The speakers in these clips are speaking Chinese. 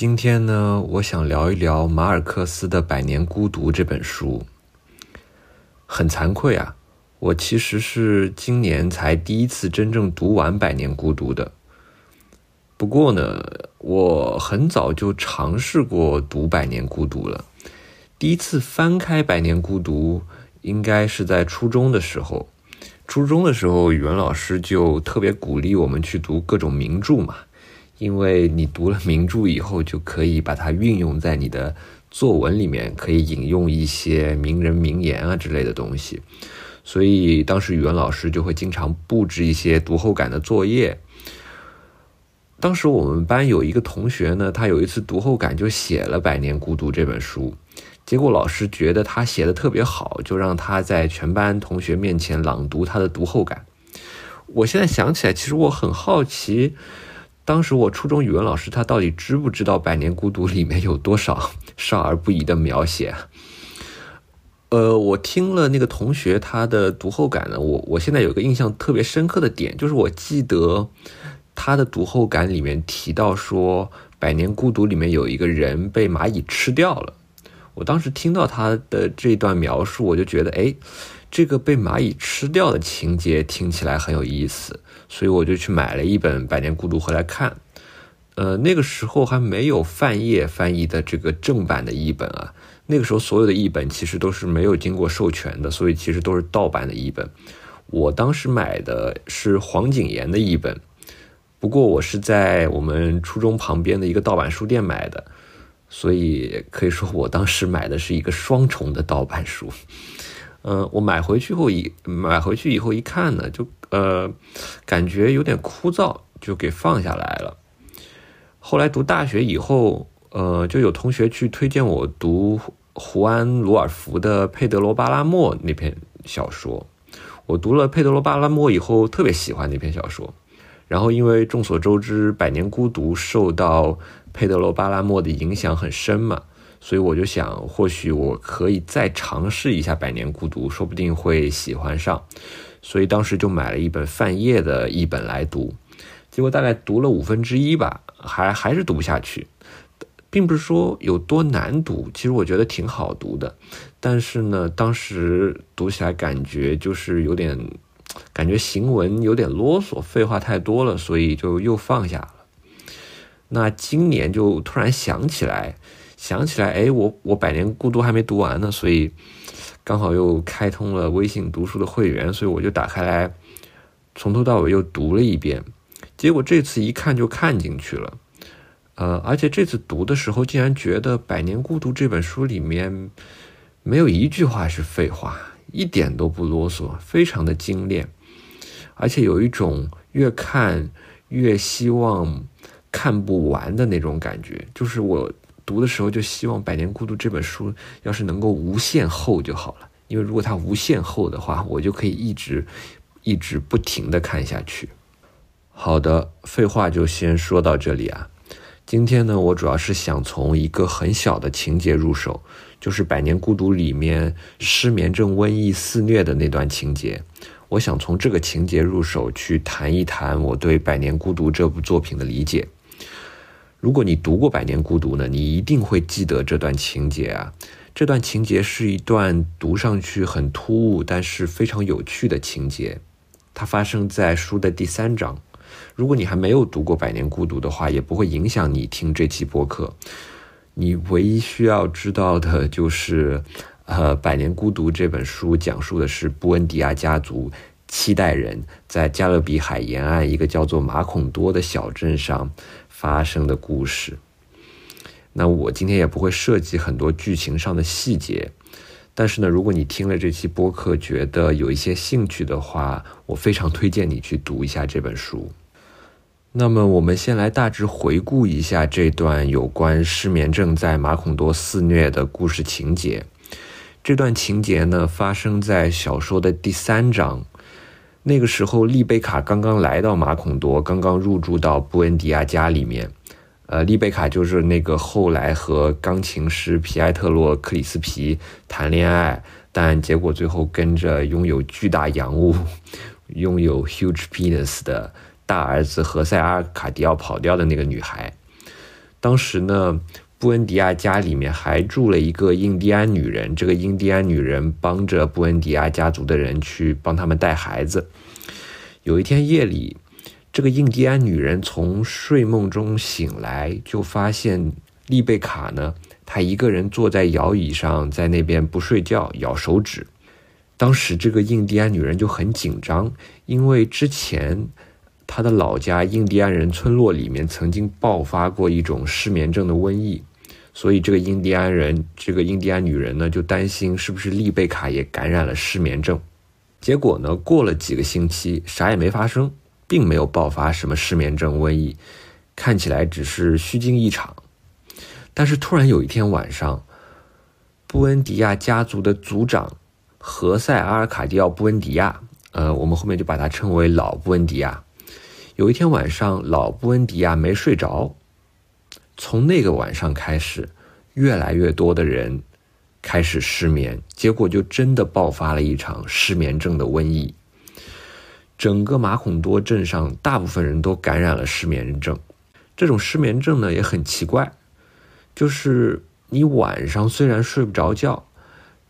今天呢，我想聊一聊马尔克斯的《百年孤独》这本书。很惭愧啊，我其实是今年才第一次真正读完《百年孤独》的。不过呢，我很早就尝试过读《百年孤独》了。第一次翻开《百年孤独》，应该是在初中的时候。初中的时候，语文老师就特别鼓励我们去读各种名著嘛。因为你读了名著以后，就可以把它运用在你的作文里面，可以引用一些名人名言啊之类的东西。所以当时语文老师就会经常布置一些读后感的作业。当时我们班有一个同学呢，他有一次读后感就写了《百年孤独》这本书，结果老师觉得他写的特别好，就让他在全班同学面前朗读他的读后感。我现在想起来，其实我很好奇。当时我初中语文老师他到底知不知道《百年孤独》里面有多少 少儿不宜的描写？呃，我听了那个同学他的读后感呢，我我现在有个印象特别深刻的点，就是我记得他的读后感里面提到说，《百年孤独》里面有一个人被蚂蚁吃掉了。我当时听到他的这段描述，我就觉得，哎。这个被蚂蚁吃掉的情节听起来很有意思，所以我就去买了一本《百年孤独》回来看。呃，那个时候还没有范晔翻译的这个正版的译本啊，那个时候所有的译本其实都是没有经过授权的，所以其实都是盗版的译本。我当时买的是黄景炎的译本，不过我是在我们初中旁边的一个盗版书店买的，所以可以说我当时买的是一个双重的盗版书。嗯，我买回去后一买回去以后一看呢，就呃感觉有点枯燥，就给放下来了。后来读大学以后，呃，就有同学去推荐我读胡安·鲁尔福的《佩德罗·巴拉莫》那篇小说。我读了《佩德罗·巴拉莫》以后，特别喜欢那篇小说。然后因为众所周知，《百年孤独》受到佩德罗·巴拉莫的影响很深嘛。所以我就想，或许我可以再尝试一下《百年孤独》，说不定会喜欢上。所以当时就买了一本范晔的译本来读，结果大概读了五分之一吧，还还是读不下去。并不是说有多难读，其实我觉得挺好读的。但是呢，当时读起来感觉就是有点，感觉行文有点啰嗦，废话太多了，所以就又放下了。那今年就突然想起来。想起来，哎，我我百年孤独还没读完呢，所以刚好又开通了微信读书的会员，所以我就打开来，从头到尾又读了一遍。结果这次一看就看进去了，呃，而且这次读的时候竟然觉得《百年孤独》这本书里面没有一句话是废话，一点都不啰嗦，非常的精炼，而且有一种越看越希望看不完的那种感觉，就是我。读的时候就希望《百年孤独》这本书要是能够无限厚就好了，因为如果它无限厚的话，我就可以一直一直不停的看下去。好的，废话就先说到这里啊。今天呢，我主要是想从一个很小的情节入手，就是《百年孤独》里面失眠症瘟疫肆虐的那段情节。我想从这个情节入手去谈一谈我对《百年孤独》这部作品的理解。如果你读过《百年孤独》呢，你一定会记得这段情节啊。这段情节是一段读上去很突兀，但是非常有趣的情节。它发生在书的第三章。如果你还没有读过《百年孤独》的话，也不会影响你听这期播客。你唯一需要知道的就是，呃，《百年孤独》这本书讲述的是布恩迪亚家族七代人在加勒比海沿岸一个叫做马孔多的小镇上。发生的故事。那我今天也不会涉及很多剧情上的细节，但是呢，如果你听了这期播客觉得有一些兴趣的话，我非常推荐你去读一下这本书。那么，我们先来大致回顾一下这段有关失眠症在马孔多肆虐的故事情节。这段情节呢，发生在小说的第三章。那个时候，丽贝卡刚刚来到马孔多，刚刚入住到布恩迪亚家里面。呃，丽贝卡就是那个后来和钢琴师皮埃特洛克里斯皮谈恋爱，但结果最后跟着拥有巨大洋物、拥有 huge penis 的大儿子何塞阿卡迪奥跑掉的那个女孩。当时呢，布恩迪亚家里面还住了一个印第安女人，这个印第安女人帮着布恩迪亚家族的人去帮他们带孩子。有一天夜里，这个印第安女人从睡梦中醒来，就发现丽贝卡呢，她一个人坐在摇椅上，在那边不睡觉，咬手指。当时这个印第安女人就很紧张，因为之前。他的老家印第安人村落里面曾经爆发过一种失眠症的瘟疫，所以这个印第安人，这个印第安女人呢，就担心是不是丽贝卡也感染了失眠症。结果呢，过了几个星期，啥也没发生，并没有爆发什么失眠症瘟疫，看起来只是虚惊一场。但是突然有一天晚上，布恩迪亚家族的族长何塞阿尔卡蒂奥·布恩迪亚，呃，我们后面就把他称为老布恩迪亚。有一天晚上，老布恩迪亚没睡着。从那个晚上开始，越来越多的人开始失眠，结果就真的爆发了一场失眠症的瘟疫。整个马孔多镇上，大部分人都感染了失眠症。这种失眠症呢，也很奇怪，就是你晚上虽然睡不着觉，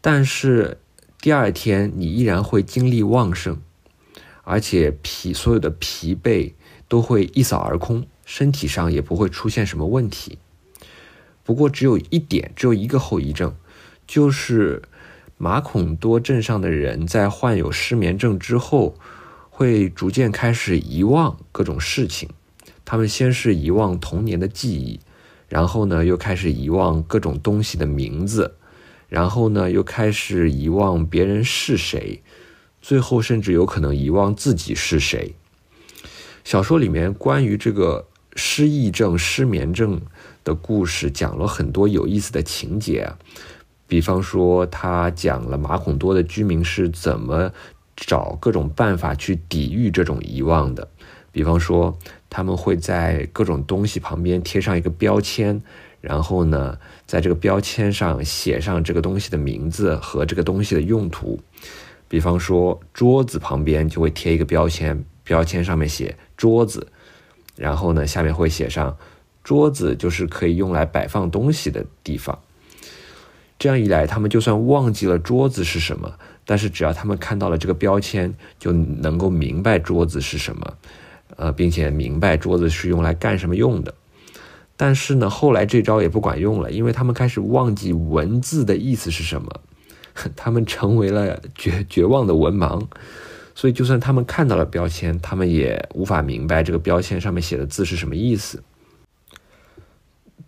但是第二天你依然会精力旺盛。而且疲所有的疲惫都会一扫而空，身体上也不会出现什么问题。不过只有一点，只有一个后遗症，就是马孔多镇上的人在患有失眠症之后，会逐渐开始遗忘各种事情。他们先是遗忘童年的记忆，然后呢又开始遗忘各种东西的名字，然后呢又开始遗忘别人是谁。最后甚至有可能遗忘自己是谁。小说里面关于这个失忆症、失眠症的故事，讲了很多有意思的情节。比方说，他讲了马孔多的居民是怎么找各种办法去抵御这种遗忘的。比方说，他们会在各种东西旁边贴上一个标签，然后呢，在这个标签上写上这个东西的名字和这个东西的用途。比方说，桌子旁边就会贴一个标签，标签上面写“桌子”，然后呢，下面会写上“桌子”就是可以用来摆放东西的地方。这样一来，他们就算忘记了桌子是什么，但是只要他们看到了这个标签，就能够明白桌子是什么，呃，并且明白桌子是用来干什么用的。但是呢，后来这招也不管用了，因为他们开始忘记文字的意思是什么。他们成为了绝绝望的文盲，所以就算他们看到了标签，他们也无法明白这个标签上面写的字是什么意思。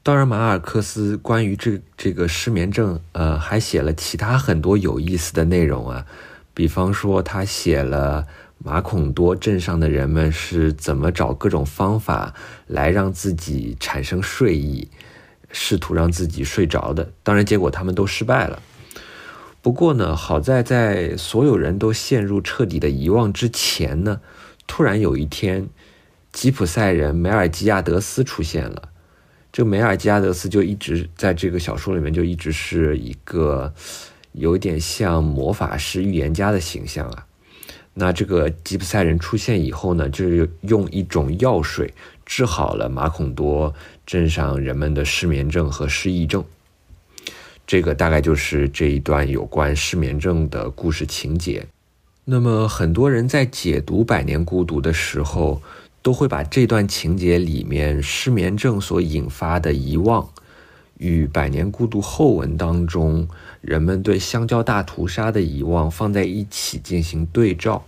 当然，马尔克斯关于这这个失眠症，呃，还写了其他很多有意思的内容啊。比方说，他写了马孔多镇上的人们是怎么找各种方法来让自己产生睡意，试图让自己睡着的。当然，结果他们都失败了。不过呢，好在在所有人都陷入彻底的遗忘之前呢，突然有一天，吉普赛人梅尔吉亚德斯出现了。这梅尔吉亚德斯就一直在这个小说里面就一直是一个有点像魔法师、预言家的形象啊。那这个吉普赛人出现以后呢，就是用一种药水治好了马孔多镇上人们的失眠症和失忆症。这个大概就是这一段有关失眠症的故事情节。那么，很多人在解读《百年孤独》的时候，都会把这段情节里面失眠症所引发的遗忘，与《百年孤独》后文当中人们对香蕉大屠杀的遗忘放在一起进行对照。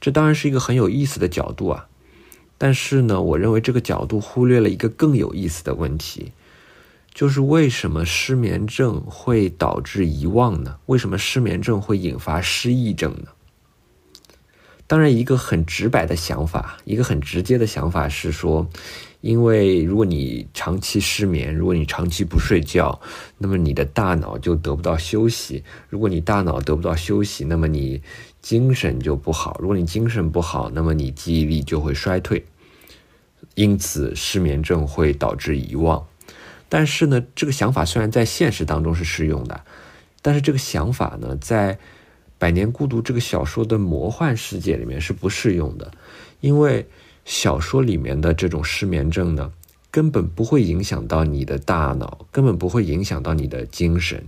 这当然是一个很有意思的角度啊，但是呢，我认为这个角度忽略了一个更有意思的问题。就是为什么失眠症会导致遗忘呢？为什么失眠症会引发失忆症呢？当然，一个很直白的想法，一个很直接的想法是说，因为如果你长期失眠，如果你长期不睡觉，那么你的大脑就得不到休息。如果你大脑得不到休息，那么你精神就不好。如果你精神不好，那么你记忆力就会衰退。因此，失眠症会导致遗忘。但是呢，这个想法虽然在现实当中是适用的，但是这个想法呢，在《百年孤独》这个小说的魔幻世界里面是不适用的，因为小说里面的这种失眠症呢，根本不会影响到你的大脑，根本不会影响到你的精神。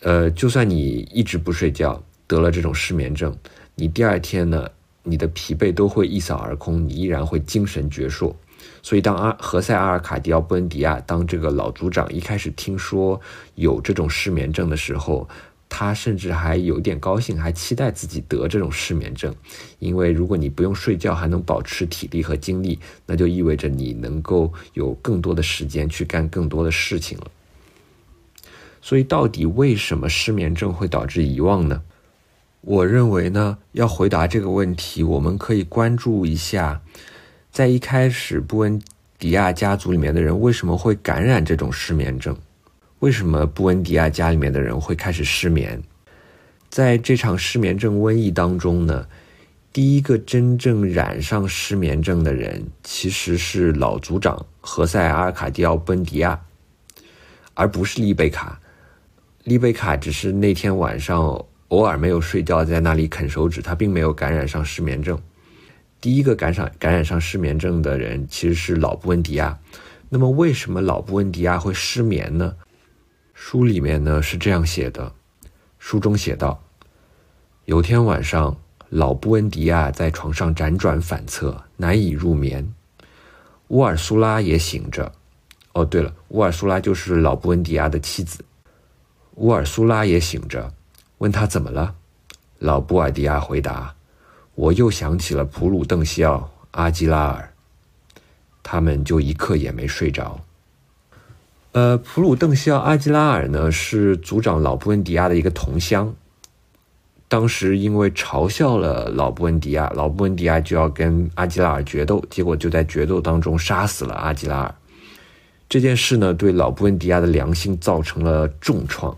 呃，就算你一直不睡觉，得了这种失眠症，你第二天呢，你的疲惫都会一扫而空，你依然会精神矍铄。所以，当阿何塞·阿尔卡迪奥·布恩迪亚当这个老组长一开始听说有这种失眠症的时候，他甚至还有点高兴，还期待自己得这种失眠症，因为如果你不用睡觉还能保持体力和精力，那就意味着你能够有更多的时间去干更多的事情了。所以，到底为什么失眠症会导致遗忘呢？我认为呢，要回答这个问题，我们可以关注一下，在一开始布恩迪亚家族里面的人为什么会感染这种失眠症。为什么布恩迪亚家里面的人会开始失眠？在这场失眠症瘟疫当中呢，第一个真正染上失眠症的人其实是老族长何塞·阿尔卡迪奥·布恩迪亚，而不是丽贝卡。丽贝卡只是那天晚上偶尔没有睡觉，在那里啃手指，他并没有感染上失眠症。第一个感染感染上失眠症的人其实是老布恩迪亚。那么，为什么老布恩迪亚会失眠呢？书里面呢是这样写的，书中写道：有天晚上，老布恩迪亚在床上辗转反侧，难以入眠。乌尔苏拉也醒着。哦，对了，乌尔苏拉就是老布恩迪亚的妻子。乌尔苏拉也醒着，问他怎么了。老布尔迪亚回答：“我又想起了普鲁邓西奥、阿基拉尔，他们就一刻也没睡着。”呃，普鲁邓西奥·阿基拉尔呢是族长老布恩迪亚的一个同乡。当时因为嘲笑了老布恩迪亚，老布恩迪亚就要跟阿基拉尔决斗，结果就在决斗当中杀死了阿基拉尔。这件事呢，对老布恩迪亚的良心造成了重创，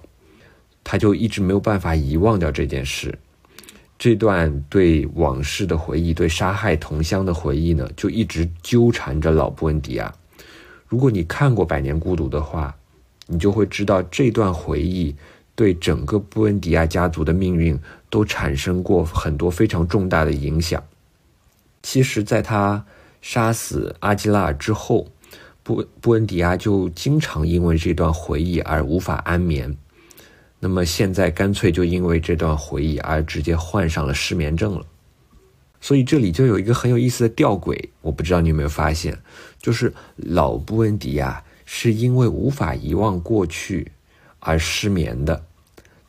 他就一直没有办法遗忘掉这件事。这段对往事的回忆，对杀害同乡的回忆呢，就一直纠缠着老布恩迪亚。如果你看过《百年孤独》的话，你就会知道这段回忆对整个布恩迪亚家族的命运都产生过很多非常重大的影响。其实，在他杀死阿基拉尔之后，布布恩迪亚就经常因为这段回忆而无法安眠。那么现在干脆就因为这段回忆而直接患上了失眠症了。所以这里就有一个很有意思的吊诡，我不知道你有没有发现，就是老布恩迪亚是因为无法遗忘过去而失眠的，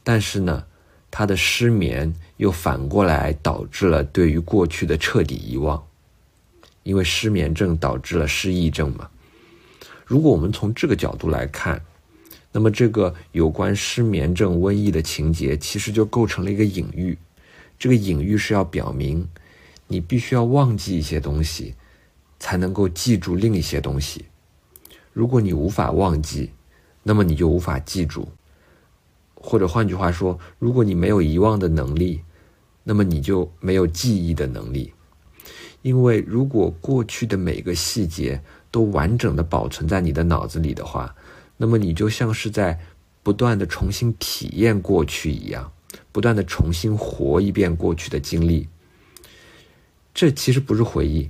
但是呢，他的失眠又反过来导致了对于过去的彻底遗忘，因为失眠症导致了失忆症嘛。如果我们从这个角度来看，那么这个有关失眠症瘟疫的情节其实就构成了一个隐喻，这个隐喻是要表明。你必须要忘记一些东西，才能够记住另一些东西。如果你无法忘记，那么你就无法记住。或者换句话说，如果你没有遗忘的能力，那么你就没有记忆的能力。因为如果过去的每个细节都完整的保存在你的脑子里的话，那么你就像是在不断的重新体验过去一样，不断的重新活一遍过去的经历。这其实不是回忆。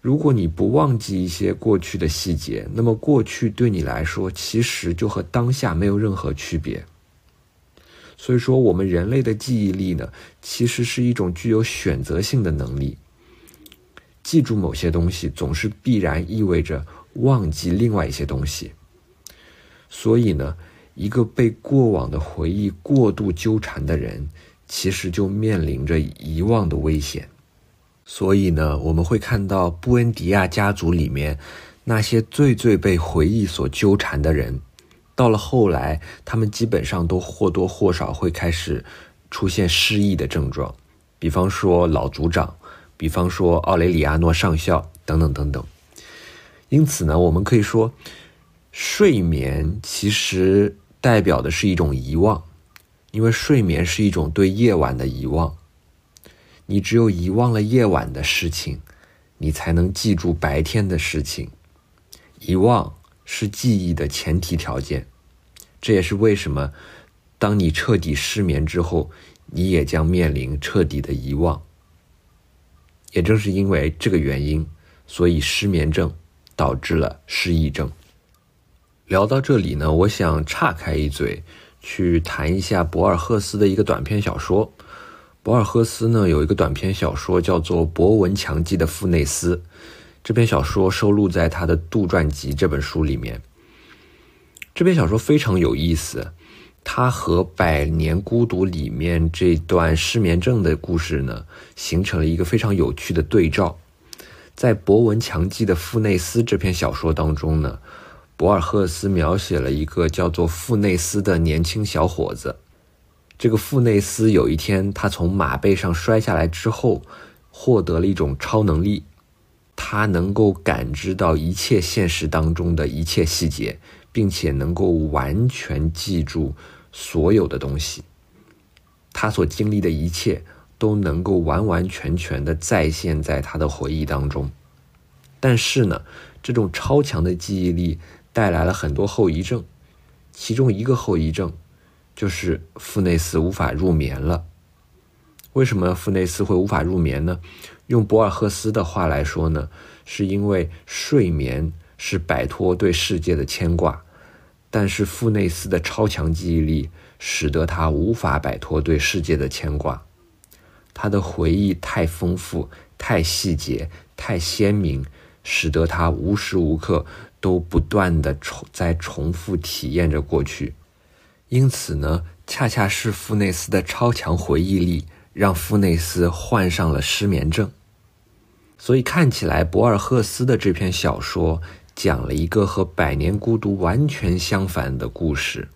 如果你不忘记一些过去的细节，那么过去对你来说其实就和当下没有任何区别。所以说，我们人类的记忆力呢，其实是一种具有选择性的能力。记住某些东西，总是必然意味着忘记另外一些东西。所以呢，一个被过往的回忆过度纠缠的人，其实就面临着遗忘的危险。所以呢，我们会看到布恩迪亚家族里面那些最最被回忆所纠缠的人，到了后来，他们基本上都或多或少会开始出现失忆的症状。比方说老族长，比方说奥雷里亚诺上校等等等等。因此呢，我们可以说，睡眠其实代表的是一种遗忘，因为睡眠是一种对夜晚的遗忘。你只有遗忘了夜晚的事情，你才能记住白天的事情。遗忘是记忆的前提条件，这也是为什么，当你彻底失眠之后，你也将面临彻底的遗忘。也正是因为这个原因，所以失眠症导致了失忆症。聊到这里呢，我想岔开一嘴，去谈一下博尔赫斯的一个短篇小说。博尔赫斯呢有一个短篇小说叫做《博闻强记的富内斯》，这篇小说收录在他的杜撰集这本书里面。这篇小说非常有意思，它和《百年孤独》里面这段失眠症的故事呢，形成了一个非常有趣的对照。在《博闻强记的富内斯》这篇小说当中呢，博尔赫斯描写了一个叫做富内斯的年轻小伙子。这个富内斯有一天，他从马背上摔下来之后，获得了一种超能力，他能够感知到一切现实当中的一切细节，并且能够完全记住所有的东西。他所经历的一切都能够完完全全的再现在他的回忆当中。但是呢，这种超强的记忆力带来了很多后遗症，其中一个后遗症。就是富内斯无法入眠了。为什么富内斯会无法入眠呢？用博尔赫斯的话来说呢，是因为睡眠是摆脱对世界的牵挂，但是富内斯的超强记忆力使得他无法摆脱对世界的牵挂。他的回忆太丰富、太细节、太鲜明，使得他无时无刻都不断的重在重复体验着过去。因此呢，恰恰是富内斯的超强回忆力，让富内斯患上了失眠症。所以看起来，博尔赫斯的这篇小说讲了一个和《百年孤独》完全相反的故事。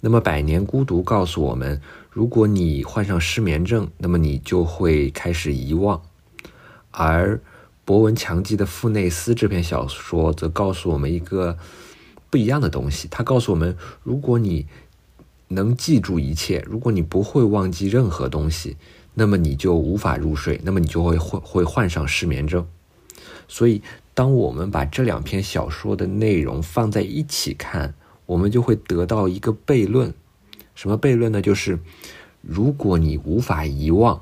那么，《百年孤独》告诉我们，如果你患上失眠症，那么你就会开始遗忘；而博闻强记的富内斯这篇小说则告诉我们一个。不一样的东西，它告诉我们：如果你能记住一切，如果你不会忘记任何东西，那么你就无法入睡，那么你就会会会患上失眠症。所以，当我们把这两篇小说的内容放在一起看，我们就会得到一个悖论。什么悖论呢？就是如果你无法遗忘，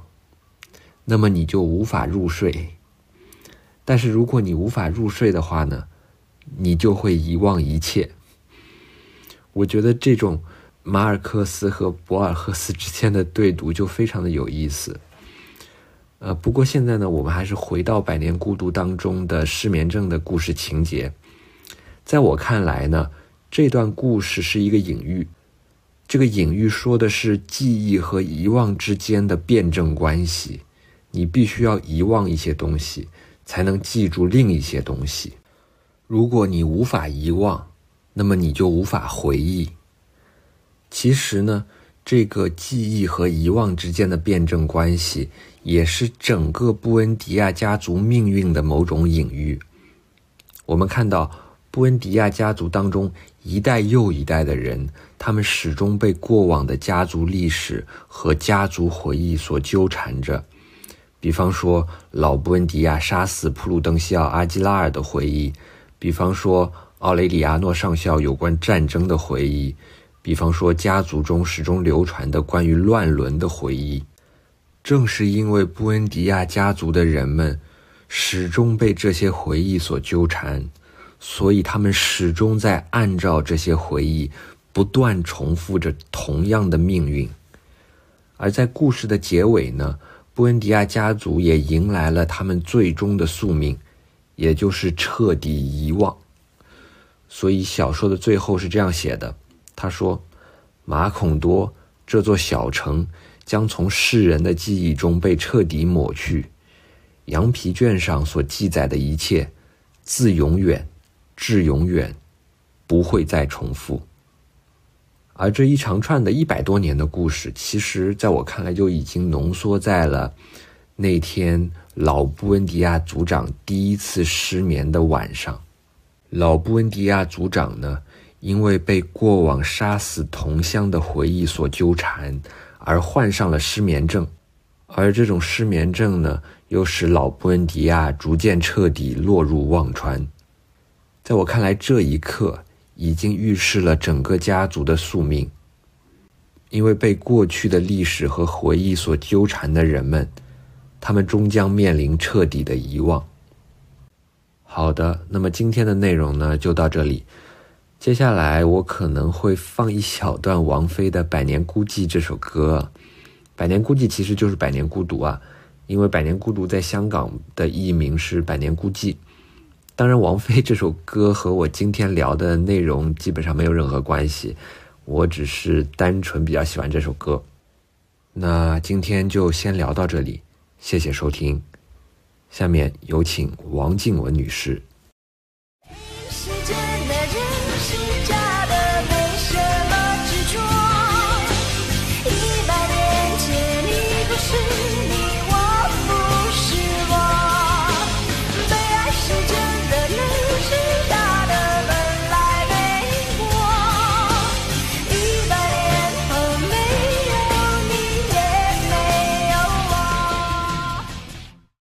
那么你就无法入睡。但是如果你无法入睡的话呢？你就会遗忘一切。我觉得这种马尔克斯和博尔赫斯之间的对读就非常的有意思。呃，不过现在呢，我们还是回到《百年孤独》当中的失眠症的故事情节。在我看来呢，这段故事是一个隐喻。这个隐喻说的是记忆和遗忘之间的辩证关系。你必须要遗忘一些东西，才能记住另一些东西。如果你无法遗忘，那么你就无法回忆。其实呢，这个记忆和遗忘之间的辩证关系，也是整个布恩迪亚家族命运的某种隐喻。我们看到，布恩迪亚家族当中一代又一代的人，他们始终被过往的家族历史和家族回忆所纠缠着。比方说，老布恩迪亚杀死普鲁登西奥·阿基拉尔的回忆。比方说，奥雷里亚诺上校有关战争的回忆；比方说，家族中始终流传的关于乱伦的回忆。正是因为布恩迪亚家族的人们始终被这些回忆所纠缠，所以他们始终在按照这些回忆不断重复着同样的命运。而在故事的结尾呢，布恩迪亚家族也迎来了他们最终的宿命。也就是彻底遗忘，所以小说的最后是这样写的：他说，马孔多这座小城将从世人的记忆中被彻底抹去，羊皮卷上所记载的一切，自永远至永远，不会再重复。而这一长串的一百多年的故事，其实在我看来就已经浓缩在了那天。老布恩迪亚族长第一次失眠的晚上，老布恩迪亚族长呢，因为被过往杀死同乡的回忆所纠缠，而患上了失眠症，而这种失眠症呢，又使老布恩迪亚逐渐彻底落入忘川。在我看来，这一刻已经预示了整个家族的宿命，因为被过去的历史和回忆所纠缠的人们。他们终将面临彻底的遗忘。好的，那么今天的内容呢就到这里。接下来我可能会放一小段王菲的《百年孤寂》这首歌。《百年孤寂》其实就是《百年孤独》啊，因为《百年孤独》在香港的译名是《百年孤寂》。当然，王菲这首歌和我今天聊的内容基本上没有任何关系，我只是单纯比较喜欢这首歌。那今天就先聊到这里，谢谢收听。下面有请王静雯女士。